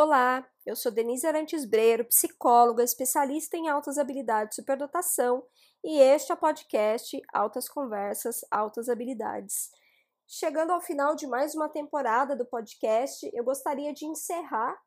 Olá, eu sou Denise Arantes Breiro, psicóloga, especialista em altas habilidades e superdotação, e este é o podcast Altas Conversas, Altas Habilidades. Chegando ao final de mais uma temporada do podcast, eu gostaria de encerrar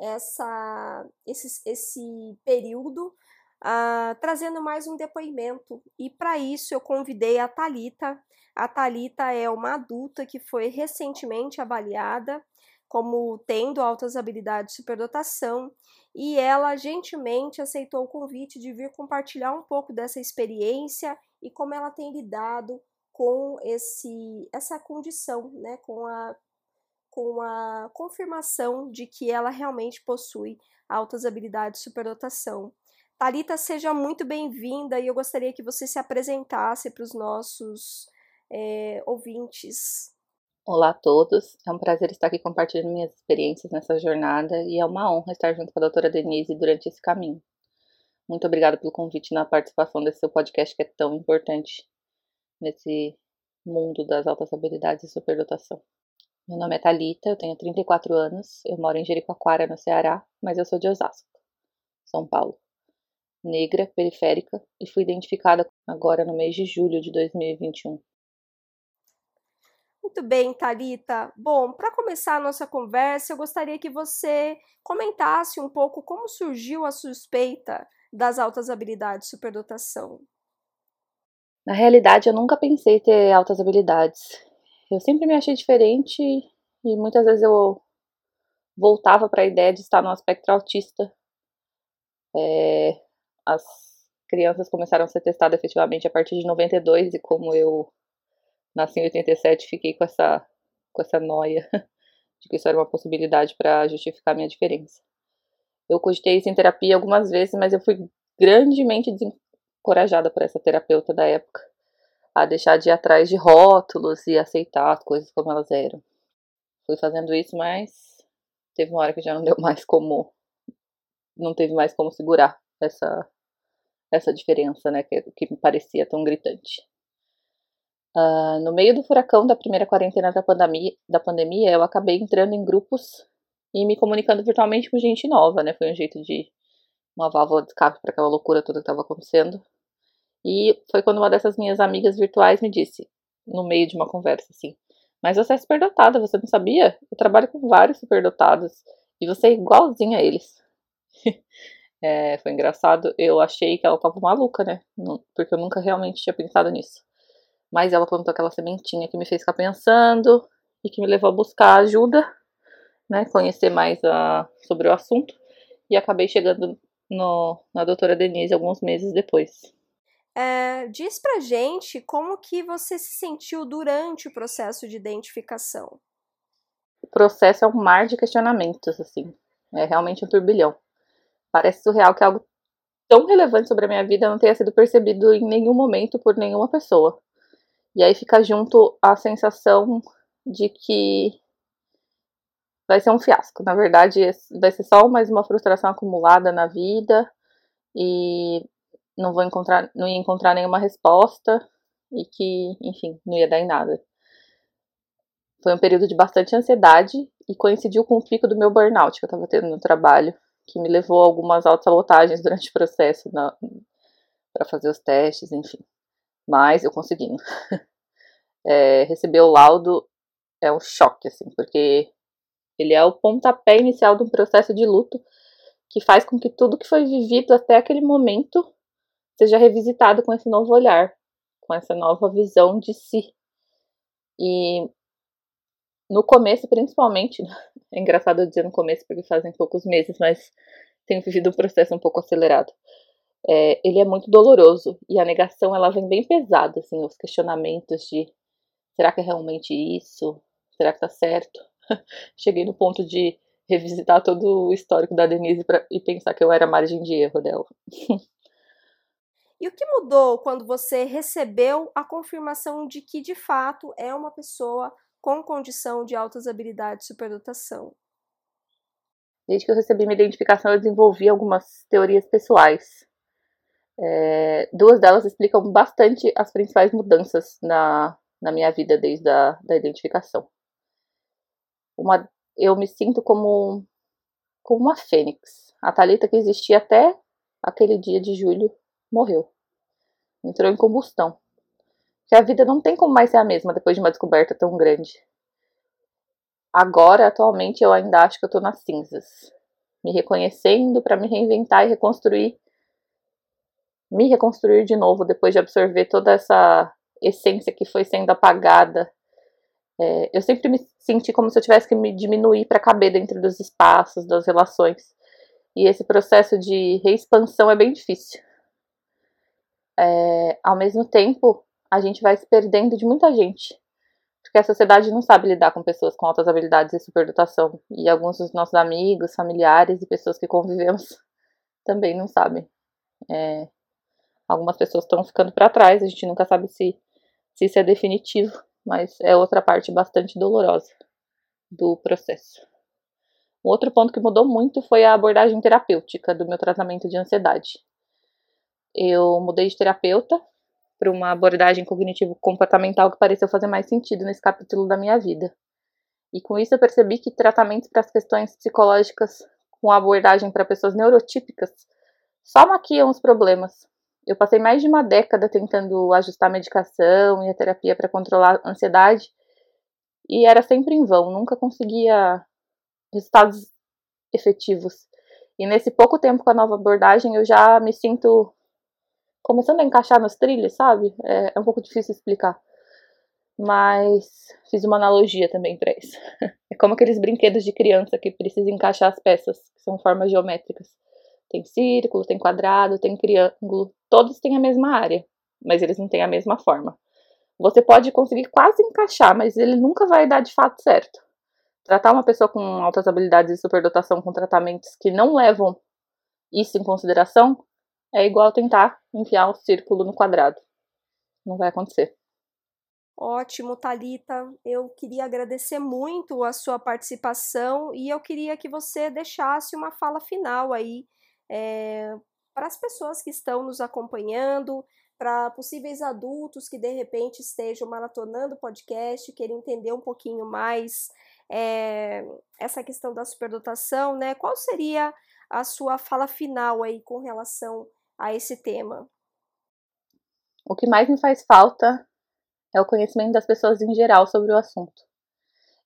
essa, esse, esse período uh, trazendo mais um depoimento. E para isso eu convidei a Talita. A Talita é uma adulta que foi recentemente avaliada como tendo altas habilidades de superdotação, e ela gentilmente aceitou o convite de vir compartilhar um pouco dessa experiência e como ela tem lidado com esse essa condição, né, com a com a confirmação de que ela realmente possui altas habilidades de superdotação. Talita, seja muito bem-vinda e eu gostaria que você se apresentasse para os nossos é, ouvintes. Olá a todos, é um prazer estar aqui compartilhando minhas experiências nessa jornada e é uma honra estar junto com a doutora Denise durante esse caminho. Muito obrigada pelo convite na participação desse seu podcast que é tão importante nesse mundo das altas habilidades e superdotação. Meu nome é Talita, eu tenho 34 anos, eu moro em Jericoacoara, no Ceará, mas eu sou de Osasco, São Paulo. Negra, periférica e fui identificada agora no mês de julho de 2021. Muito bem, Talita. Bom, para começar a nossa conversa, eu gostaria que você comentasse um pouco como surgiu a suspeita das altas habilidades de superdotação. Na realidade, eu nunca pensei ter altas habilidades. Eu sempre me achei diferente e muitas vezes eu voltava para a ideia de estar no aspecto autista. É, as crianças começaram a ser testadas efetivamente a partir de 92 e como eu nasci em 87 fiquei com essa, com essa noia de que isso era uma possibilidade para justificar minha diferença. Eu cogitei isso em terapia algumas vezes, mas eu fui grandemente desencorajada por essa terapeuta da época a deixar de ir atrás de rótulos e aceitar as coisas como elas eram. Fui fazendo isso, mas teve uma hora que já não deu mais como não teve mais como segurar essa essa diferença, né, que, que me parecia tão gritante. Uh, no meio do furacão da primeira quarentena da pandemia, da pandemia, eu acabei entrando em grupos e me comunicando virtualmente com gente nova, né? Foi um jeito de uma válvula de escape para aquela loucura toda que estava acontecendo. E foi quando uma dessas minhas amigas virtuais me disse, no meio de uma conversa assim: Mas você é superdotada, você não sabia? Eu trabalho com vários superdotados e você é igualzinha a eles. é, foi engraçado, eu achei que ela estava maluca, né? Porque eu nunca realmente tinha pensado nisso. Mas ela plantou aquela sementinha que me fez ficar pensando e que me levou a buscar ajuda, né, conhecer mais uh, sobre o assunto e acabei chegando no, na doutora Denise alguns meses depois. É, diz pra gente como que você se sentiu durante o processo de identificação. O processo é um mar de questionamentos, assim. É realmente um turbilhão. Parece surreal que algo tão relevante sobre a minha vida não tenha sido percebido em nenhum momento por nenhuma pessoa. E aí fica junto a sensação de que vai ser um fiasco. Na verdade, vai ser só mais uma frustração acumulada na vida e não vou encontrar, não ia encontrar nenhuma resposta e que, enfim, não ia dar em nada. Foi um período de bastante ansiedade e coincidiu com o pico do meu burnout que eu estava tendo no trabalho, que me levou a algumas autossabotagens durante o processo para fazer os testes, enfim mas eu consegui. é, receber o laudo é um choque, assim, porque ele é o pontapé inicial de um processo de luto que faz com que tudo que foi vivido até aquele momento seja revisitado com esse novo olhar, com essa nova visão de si. E no começo, principalmente, é engraçado dizer no começo porque fazem poucos meses, mas tenho vivido um processo um pouco acelerado é, ele é muito doloroso e a negação ela vem bem pesada, assim, os questionamentos de será que é realmente isso? Será que tá certo? Cheguei no ponto de revisitar todo o histórico da Denise pra, e pensar que eu era margem de erro dela. e o que mudou quando você recebeu a confirmação de que de fato é uma pessoa com condição de altas habilidades de superdotação? Desde que eu recebi minha identificação, eu desenvolvi algumas teorias pessoais é, duas delas explicam bastante as principais mudanças na, na minha vida desde a da identificação. Uma, eu me sinto como como uma fênix. A Talita que existia até aquele dia de julho morreu. Entrou em combustão. Que a vida não tem como mais ser a mesma depois de uma descoberta tão grande. Agora, atualmente, eu ainda acho que eu tô nas cinzas. Me reconhecendo para me reinventar e reconstruir. Me reconstruir de novo depois de absorver toda essa essência que foi sendo apagada. É, eu sempre me senti como se eu tivesse que me diminuir para caber dentro dos espaços, das relações. E esse processo de reexpansão é bem difícil. É, ao mesmo tempo, a gente vai se perdendo de muita gente. Porque a sociedade não sabe lidar com pessoas com altas habilidades e superdotação. E alguns dos nossos amigos, familiares e pessoas que convivemos também não sabem. É, algumas pessoas estão ficando para trás, a gente nunca sabe se, se isso é definitivo, mas é outra parte bastante dolorosa do processo. Um outro ponto que mudou muito foi a abordagem terapêutica do meu tratamento de ansiedade. Eu mudei de terapeuta para uma abordagem cognitivo-comportamental que pareceu fazer mais sentido nesse capítulo da minha vida. E com isso eu percebi que tratamentos para as questões psicológicas com abordagem para pessoas neurotípicas só maquiam os problemas. Eu passei mais de uma década tentando ajustar a medicação e a terapia para controlar a ansiedade e era sempre em vão, nunca conseguia resultados efetivos. E nesse pouco tempo com a nova abordagem eu já me sinto começando a encaixar nos trilhos, sabe? É, é um pouco difícil explicar. Mas fiz uma analogia também para isso. É como aqueles brinquedos de criança que precisa encaixar as peças, que são formas geométricas. Tem círculo, tem quadrado, tem triângulo, todos têm a mesma área, mas eles não têm a mesma forma. Você pode conseguir quase encaixar, mas ele nunca vai dar de fato certo. Tratar uma pessoa com altas habilidades e superdotação com tratamentos que não levam isso em consideração é igual tentar enfiar o círculo no quadrado. Não vai acontecer. Ótimo, Talita. Eu queria agradecer muito a sua participação e eu queria que você deixasse uma fala final aí é, para as pessoas que estão nos acompanhando, para possíveis adultos que de repente estejam maratonando o podcast, querem entender um pouquinho mais é, essa questão da superdotação, né? Qual seria a sua fala final aí com relação a esse tema? O que mais me faz falta é o conhecimento das pessoas em geral sobre o assunto.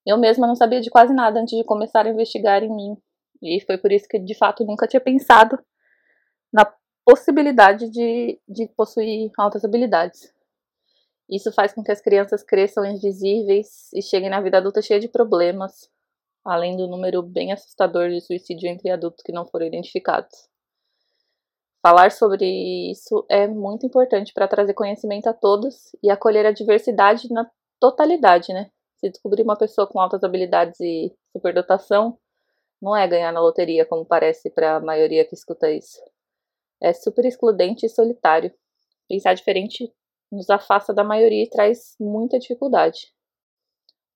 Eu mesma não sabia de quase nada antes de começar a investigar em mim, e foi por isso que de fato nunca tinha pensado na possibilidade de, de possuir altas habilidades. Isso faz com que as crianças cresçam invisíveis e cheguem na vida adulta cheia de problemas, além do número bem assustador de suicídio entre adultos que não foram identificados. Falar sobre isso é muito importante para trazer conhecimento a todos e acolher a diversidade na totalidade, né? Se descobrir uma pessoa com altas habilidades e superdotação, não é ganhar na loteria, como parece para a maioria que escuta isso. É super excludente e solitário. Pensar diferente nos afasta da maioria e traz muita dificuldade.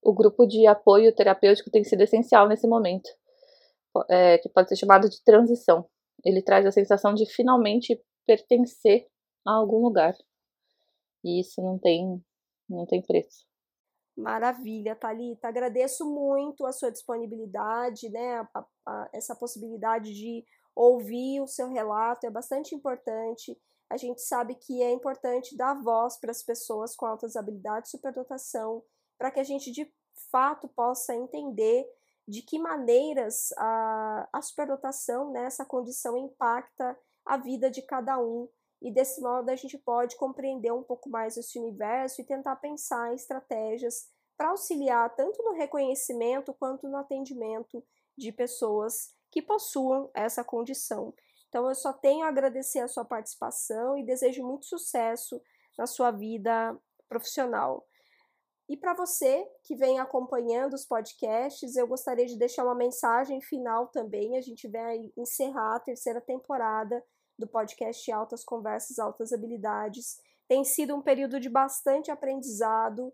O grupo de apoio terapêutico tem sido essencial nesse momento, é, que pode ser chamado de transição ele traz a sensação de finalmente pertencer a algum lugar. E isso não tem, não tem preço. Maravilha, Thalita. Agradeço muito a sua disponibilidade, né? A, a, essa possibilidade de ouvir o seu relato é bastante importante. A gente sabe que é importante dar voz para as pessoas com altas habilidades, superdotação, para que a gente de fato possa entender de que maneiras a, a superdotação, né, essa condição impacta a vida de cada um. E desse modo a gente pode compreender um pouco mais esse universo e tentar pensar em estratégias para auxiliar tanto no reconhecimento quanto no atendimento de pessoas que possuam essa condição. Então eu só tenho a agradecer a sua participação e desejo muito sucesso na sua vida profissional. E para você que vem acompanhando os podcasts, eu gostaria de deixar uma mensagem final também. A gente vai encerrar a terceira temporada do podcast Altas Conversas, Altas Habilidades. Tem sido um período de bastante aprendizado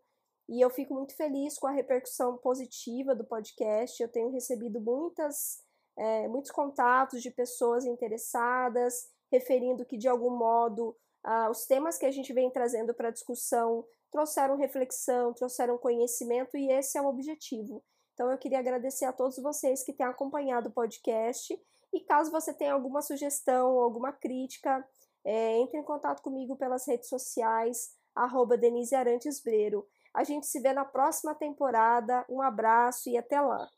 e eu fico muito feliz com a repercussão positiva do podcast. Eu tenho recebido muitas, é, muitos contatos de pessoas interessadas, referindo que de algum modo ah, os temas que a gente vem trazendo para discussão trouxeram reflexão, trouxeram conhecimento e esse é o objetivo. Então eu queria agradecer a todos vocês que têm acompanhado o podcast. E caso você tenha alguma sugestão, alguma crítica, é, entre em contato comigo pelas redes sociais, arroba Denise Arantes Breiro. A gente se vê na próxima temporada. Um abraço e até lá!